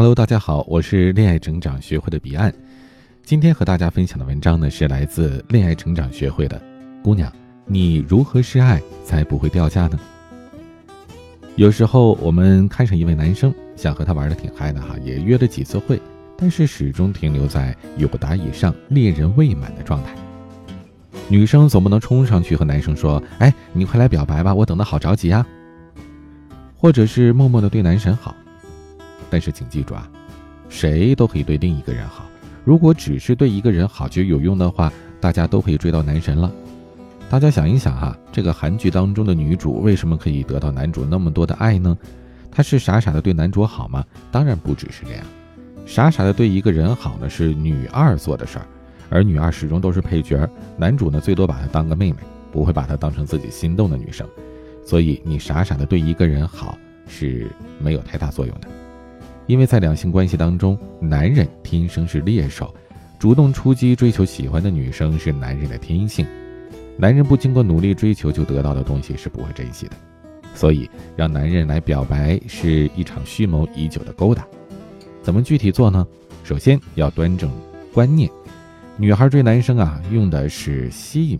Hello，大家好，我是恋爱成长学会的彼岸。今天和大家分享的文章呢，是来自恋爱成长学会的姑娘，你如何示爱才不会掉价呢？有时候我们看上一位男生，想和他玩的挺嗨的哈，也约了几次会，但是始终停留在有达以上、恋人未满的状态。女生总不能冲上去和男生说：“哎，你快来表白吧，我等的好着急啊。”或者是默默的对男神好。但是请记住啊，谁都可以对另一个人好。如果只是对一个人好就有用的话，大家都可以追到男神了。大家想一想哈，这个韩剧当中的女主为什么可以得到男主那么多的爱呢？她是傻傻的对男主好吗？当然不只是这样，傻傻的对一个人好呢是女二做的事儿，而女二始终都是配角，男主呢最多把她当个妹妹，不会把她当成自己心动的女生。所以你傻傻的对一个人好是没有太大作用的。因为在两性关系当中，男人天生是猎手，主动出击追求喜欢的女生是男人的天性。男人不经过努力追求就得到的东西是不会珍惜的，所以让男人来表白是一场蓄谋已久的勾搭。怎么具体做呢？首先要端正观念，女孩追男生啊，用的是吸引。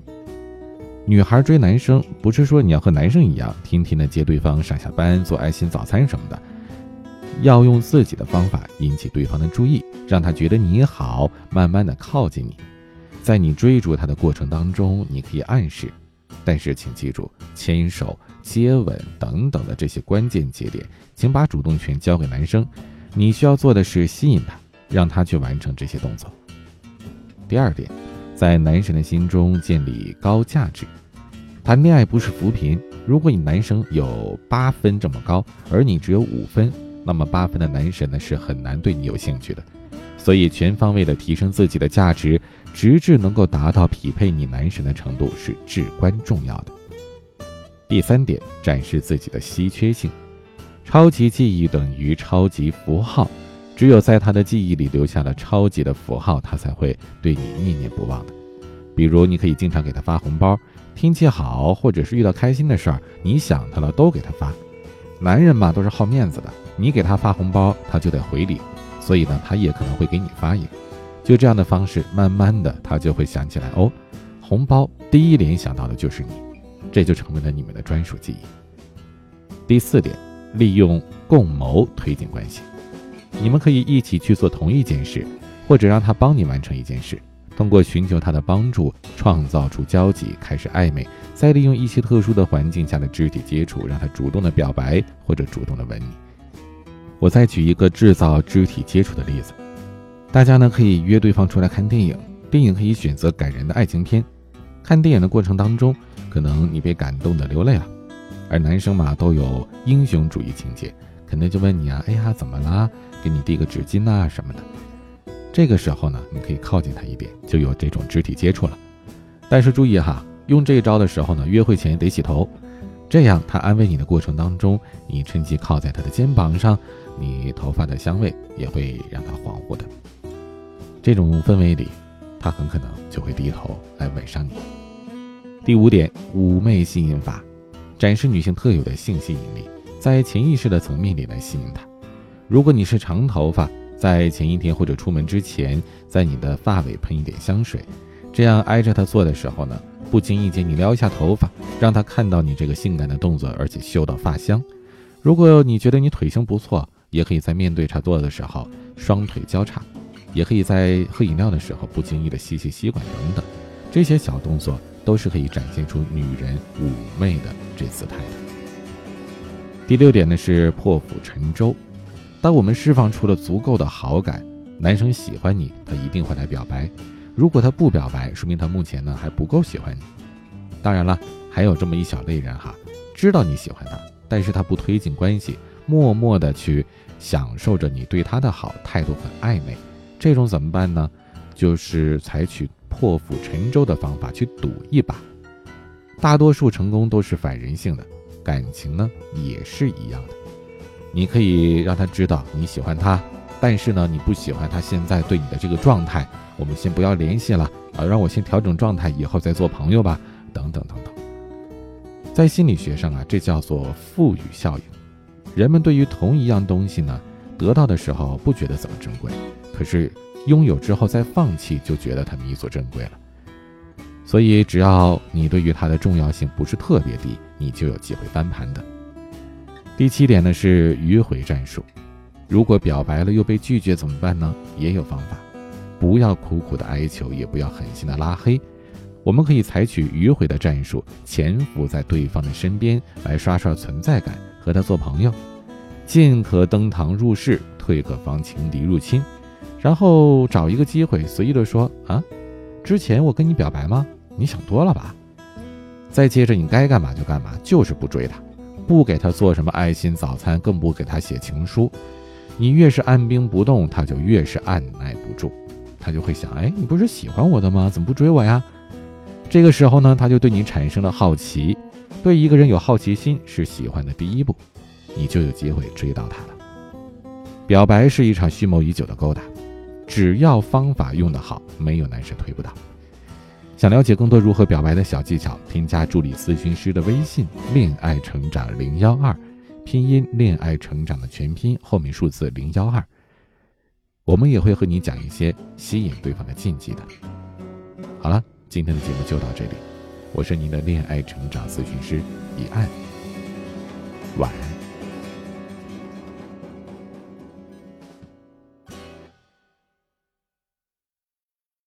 女孩追男生不是说你要和男生一样，天天的接对方上下班、做爱心早餐什么的。要用自己的方法引起对方的注意，让他觉得你好，慢慢的靠近你。在你追逐他的过程当中，你可以暗示，但是请记住，牵手、接吻等等的这些关键节点，请把主动权交给男生。你需要做的是吸引他，让他去完成这些动作。第二点，在男神的心中建立高价值。谈恋爱不是扶贫，如果你男生有八分这么高，而你只有五分。那么八分的男神呢是很难对你有兴趣的，所以全方位的提升自己的价值，直至能够达到匹配你男神的程度是至关重要的。第三点，展示自己的稀缺性，超级记忆等于超级符号，只有在他的记忆里留下了超级的符号，他才会对你念念不忘的。比如，你可以经常给他发红包，天气好或者是遇到开心的事儿，你想他了都给他发。男人嘛，都是好面子的。你给他发红包，他就得回礼，所以呢，他也可能会给你发一个。就这样的方式，慢慢的，他就会想起来哦，红包第一联想到的就是你，这就成为了你们的专属记忆。第四点，利用共谋推进关系，你们可以一起去做同一件事，或者让他帮你完成一件事，通过寻求他的帮助，创造出交集，开始暧昧，再利用一些特殊的环境下的肢体接触，让他主动的表白或者主动的吻你。我再举一个制造肢体接触的例子，大家呢可以约对方出来看电影，电影可以选择感人的爱情片。看电影的过程当中，可能你被感动的流泪了，而男生嘛都有英雄主义情节，肯定就问你啊，哎呀怎么啦？给你递个纸巾啊什么的。这个时候呢，你可以靠近他一点，就有这种肢体接触了。但是注意哈，用这一招的时候呢，约会前得洗头。这样，他安慰你的过程当中，你趁机靠在他的肩膀上，你头发的香味也会让他恍惚的。这种氛围里，他很可能就会低头来吻上你。第五点，妩媚吸引法，展示女性特有的性吸引力，在潜意识的层面里来吸引他。如果你是长头发，在前一天或者出门之前，在你的发尾喷一点香水，这样挨着他坐的时候呢。不经意间，你撩一下头发，让他看到你这个性感的动作，而且嗅到发香。如果你觉得你腿型不错，也可以在面对他坐的时候双腿交叉，也可以在喝饮料的时候不经意的吸吸吸管等等。这些小动作都是可以展现出女人妩媚的这姿态的。第六点呢是破釜沉舟。当我们释放出了足够的好感，男生喜欢你，他一定会来表白。如果他不表白，说明他目前呢还不够喜欢你。当然了，还有这么一小类人哈，知道你喜欢他，但是他不推进关系，默默的去享受着你对他的好，态度很暧昧。这种怎么办呢？就是采取破釜沉舟的方法去赌一把。大多数成功都是反人性的，感情呢也是一样的。你可以让他知道你喜欢他。但是呢，你不喜欢他现在对你的这个状态，我们先不要联系了啊，让我先调整状态，以后再做朋友吧，等等等等。在心理学上啊，这叫做赋予效应。人们对于同一样东西呢，得到的时候不觉得怎么珍贵，可是拥有之后再放弃，就觉得它弥足珍贵了。所以，只要你对于它的重要性不是特别低，你就有机会翻盘的。第七点呢是迂回战术，如果表白了又被拒绝怎么办呢？也有方法，不要苦苦的哀求，也不要狠心的拉黑。我们可以采取迂回的战术，潜伏在对方的身边来刷刷存在感，和他做朋友。进可登堂入室，退可防情敌入侵。然后找一个机会，随意的说啊，之前我跟你表白吗？你想多了吧。再接着你该干嘛就干嘛，就是不追他，不给他做什么爱心早餐，更不给他写情书。你越是按兵不动，他就越是按耐不住，他就会想，哎，你不是喜欢我的吗？怎么不追我呀？这个时候呢，他就对你产生了好奇。对一个人有好奇心是喜欢的第一步，你就有机会追到他了。表白是一场蓄谋已久的勾搭，只要方法用得好，没有男生推不倒。想了解更多如何表白的小技巧，添加助理咨询师的微信“恋爱成长零幺二”，拼音“恋爱成长”的全拼后面数字零幺二。我们也会和你讲一些吸引对方的禁忌的。好了。今天的节目就到这里，我是您的恋爱成长咨询师彼岸，晚安。